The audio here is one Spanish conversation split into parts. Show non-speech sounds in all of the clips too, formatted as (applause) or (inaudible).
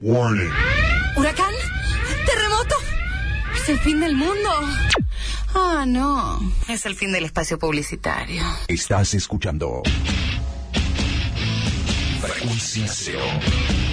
Warning. ¿Huracán? ¿Terremoto? ¿Es el fin del mundo? Ah, no. Es el fin del espacio publicitario. Estás escuchando. Frecuencia Cero.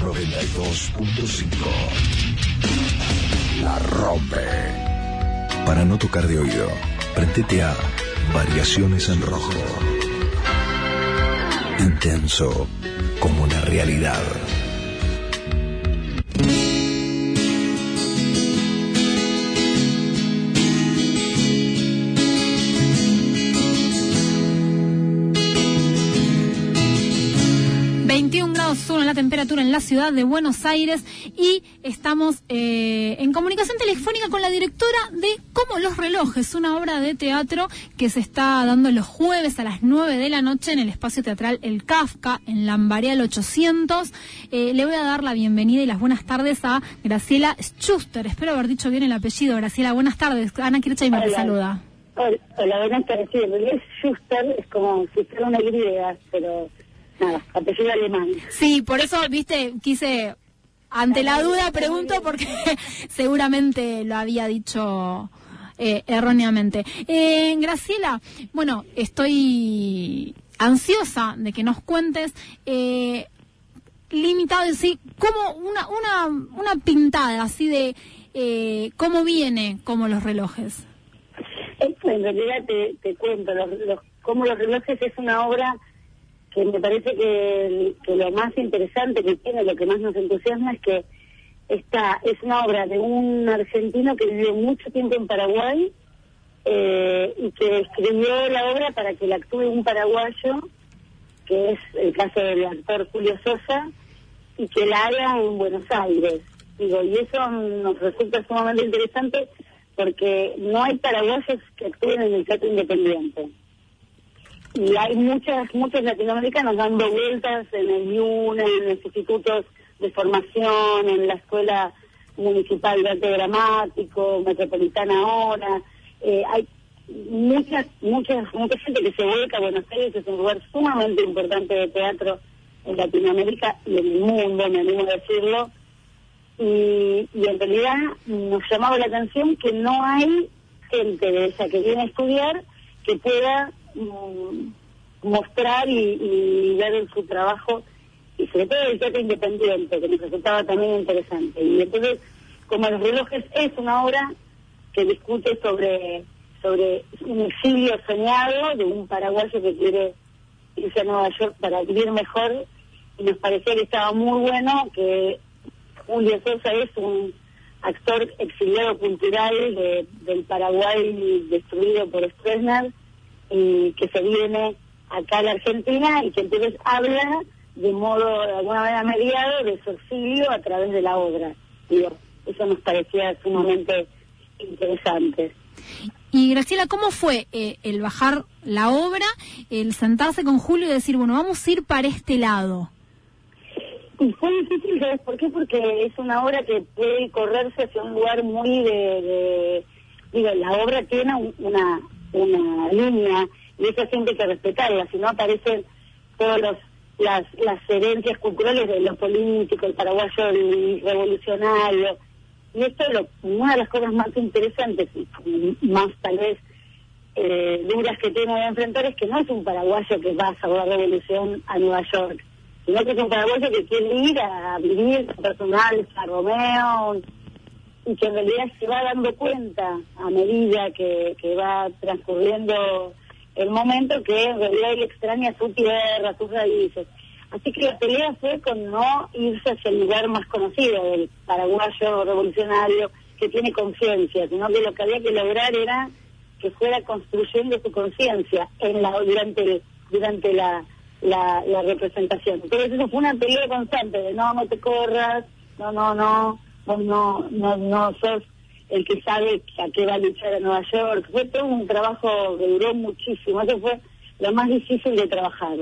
92.5. La rompe. Para no tocar de oído, prendete a Variaciones en Rojo. Intenso como la realidad. La temperatura en la ciudad de Buenos Aires y estamos eh, en comunicación telefónica con la directora de Como los relojes, una obra de teatro que se está dando los jueves a las 9 de la noche en el espacio teatral El Kafka en Lambareal 800. Eh, le voy a dar la bienvenida y las buenas tardes a Graciela Schuster. Espero haber dicho bien el apellido. Graciela, buenas tardes. Ana Kirchheimer te saluda. Hola, hola, buenas tardes. Sí, es Schuster, es como si fuera una griega, pero nada, apellido alemán. Sí, por eso, viste, quise, ante la duda pregunto porque (laughs) seguramente lo había dicho eh, erróneamente. Eh, Graciela, bueno, estoy ansiosa de que nos cuentes, eh, limitado en sí, como una, una, una pintada así de eh, cómo viene como los relojes. Esto en realidad te, te cuento, los, los, como los relojes es una obra me parece que, que lo más interesante que tiene, lo que más nos entusiasma es que esta es una obra de un argentino que vivió mucho tiempo en Paraguay eh, y que escribió la obra para que la actúe un paraguayo, que es el caso del actor Julio Sosa, y que la haga en Buenos Aires. Digo, y eso nos resulta sumamente interesante porque no hay paraguayos que actúen en el teatro independiente. Y hay muchas, muchos latinoamericanos dando vueltas en el IUNA, en los institutos de formación, en la Escuela Municipal de Arte Dramático, Metropolitana ahora. Eh, hay muchas, muchas, mucha gente que se vuelca a Buenos Aires, es un lugar sumamente importante de teatro en Latinoamérica y en el mundo, me animo a decirlo. Y, y en realidad nos llamaba la atención que no hay gente de esa que viene a estudiar que pueda mm, mostrar y, ver en su trabajo y sobre todo el teatro independiente que nos resultaba también interesante. Y entonces como los relojes es una obra que discute sobre sobre un exilio soñado de un paraguayo que quiere irse a Nueva York para vivir mejor y nos parecía que estaba muy bueno que Julio Sosa es un actor exiliado cultural de- del Paraguay destruido por Stroessner y que se viene acá a la Argentina y que entonces habla de modo, de alguna manera mediado, de su exilio a través de la obra. Digo, eso nos parecía sumamente interesante. Y Graciela, ¿cómo fue eh, el bajar la obra, el sentarse con Julio y decir, bueno, vamos a ir para este lado? Y fue difícil, ¿sabes por qué? Porque es una obra que puede correrse hacia un lugar muy de... de- digo, la obra tiene un- una, una línea y esa siempre hay que respetarla, si no aparecen todas las, las herencias culturales de los políticos, el paraguayo revolucionario. Y esto es lo, una de las cosas más interesantes y más tal vez eh, duras que tiene de enfrentar es que no es un paraguayo que va a la revolución a Nueva York, sino que es un paraguayo que quiere ir a vivir su personal, a Romeo, y que en realidad se va dando cuenta a medida que, que va transcurriendo el momento que en realidad él extraña su tierra, sus raíces. Así que la pelea fue con no irse hacia el lugar más conocido del paraguayo revolucionario que tiene conciencia, sino que lo que había que lograr era que fuera construyendo su conciencia en la durante el- durante la, la, la representación. Entonces eso fue una pelea constante de no, no te corras, no, no, no, vos no, no, no sos el que sabe a qué va a luchar a Nueva York. Fue todo un trabajo que duró muchísimo, eso fue lo más difícil de trabajar.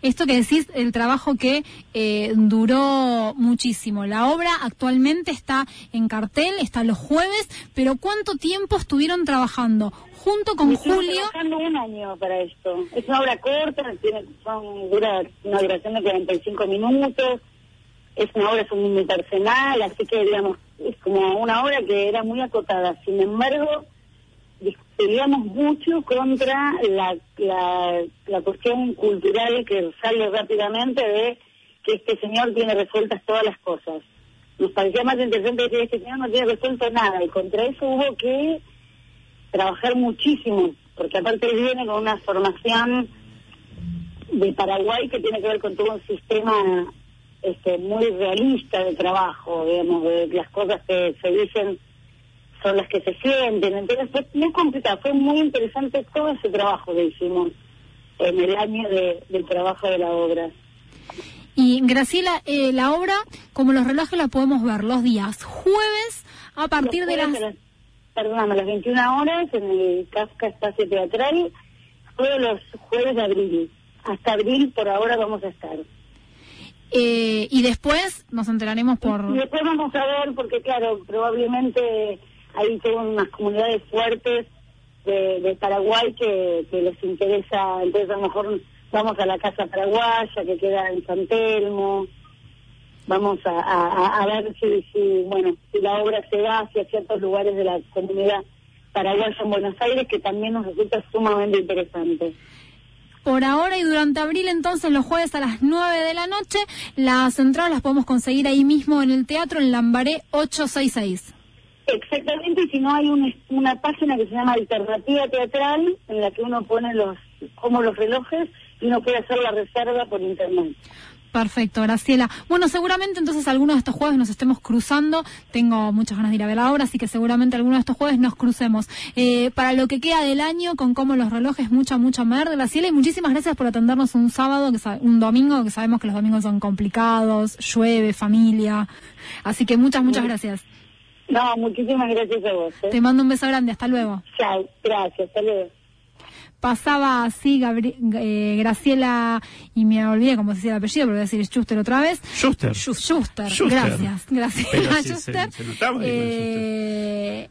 Esto que decís, el trabajo que eh, duró muchísimo. La obra actualmente está en cartel, está los jueves, pero ¿cuánto tiempo estuvieron trabajando? Junto con Julio. trabajando un año para esto. Es una obra corta, tiene son, dura una duración de 45 minutos, es una obra unipersonal, así que digamos, es como una obra que era muy acotada. Sin embargo, peleamos mucho contra la, la, la cuestión cultural que sale rápidamente de que este señor tiene resueltas todas las cosas. Nos parecía más interesante decir este señor no tiene resuelto nada y contra eso hubo que trabajar muchísimo, porque aparte él viene con una formación de Paraguay que tiene que ver con todo un sistema este, muy realista de trabajo, digamos, de las cosas que se dicen son las que se sienten. Entonces fue muy complicado, fue muy interesante todo ese trabajo que hicimos en el año de- del trabajo de la obra. Y Graciela, eh, la obra, como los relojes, la podemos ver los días jueves a partir de las... jueves a Perdóname, a las 21 horas en el Kafka Espacio Teatral, todos los jueves de abril. Hasta abril por ahora vamos a estar. Eh, y después nos enteraremos por... Y después vamos a ver, porque claro, probablemente hay todas unas comunidades fuertes de, de Paraguay que, que les interesa, entonces a lo mejor vamos a la Casa Paraguaya que queda en San Telmo, vamos a, a- a ver si, si, bueno, si la obra se va hacia ciertos lugares de la comunidad paraguaya en Buenos Aires, que también nos resulta sumamente interesante. Por ahora y durante abril, entonces, los jueves a las 9 de la noche, las entradas las podemos conseguir ahí mismo en el teatro, en Lambaré 866. Exactamente, y si no hay un- una página que se llama Alternativa Teatral, en la que uno pone los como los relojes y uno puede hacer la reserva por internet. Perfecto, Graciela. Bueno, seguramente entonces algunos de estos jueves nos estemos cruzando. Tengo muchas ganas de ir a ver la obra, así que seguramente algunos de estos jueves nos crucemos. Eh, para lo que queda del año, con cómo los relojes, mucha, mucha mer, Graciela, y muchísimas gracias por atendernos un sábado, que un domingo, que sabemos que los domingos son complicados, llueve, familia. Así que muchas, muchas gracias. No, muchísimas gracias a vos. ¿eh? Te mando un beso grande, hasta luego. Chao, gracias, hasta luego. Pasaba así Gabri- eh, Graciela, y me olvidé cómo se decía el apellido, pero voy a decir Schuster otra vez. Schuster. Schuster, Schuster. gracias, gracias. (laughs) Se- se Eh,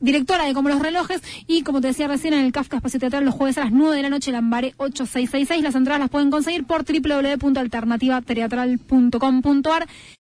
directora de Como los Relojes y como te decía recién en el Kafka Espacio Teatral los jueves a las 9 de la noche Lambaré 8666 las entradas las pueden conseguir por www.alternativateatral.com.ar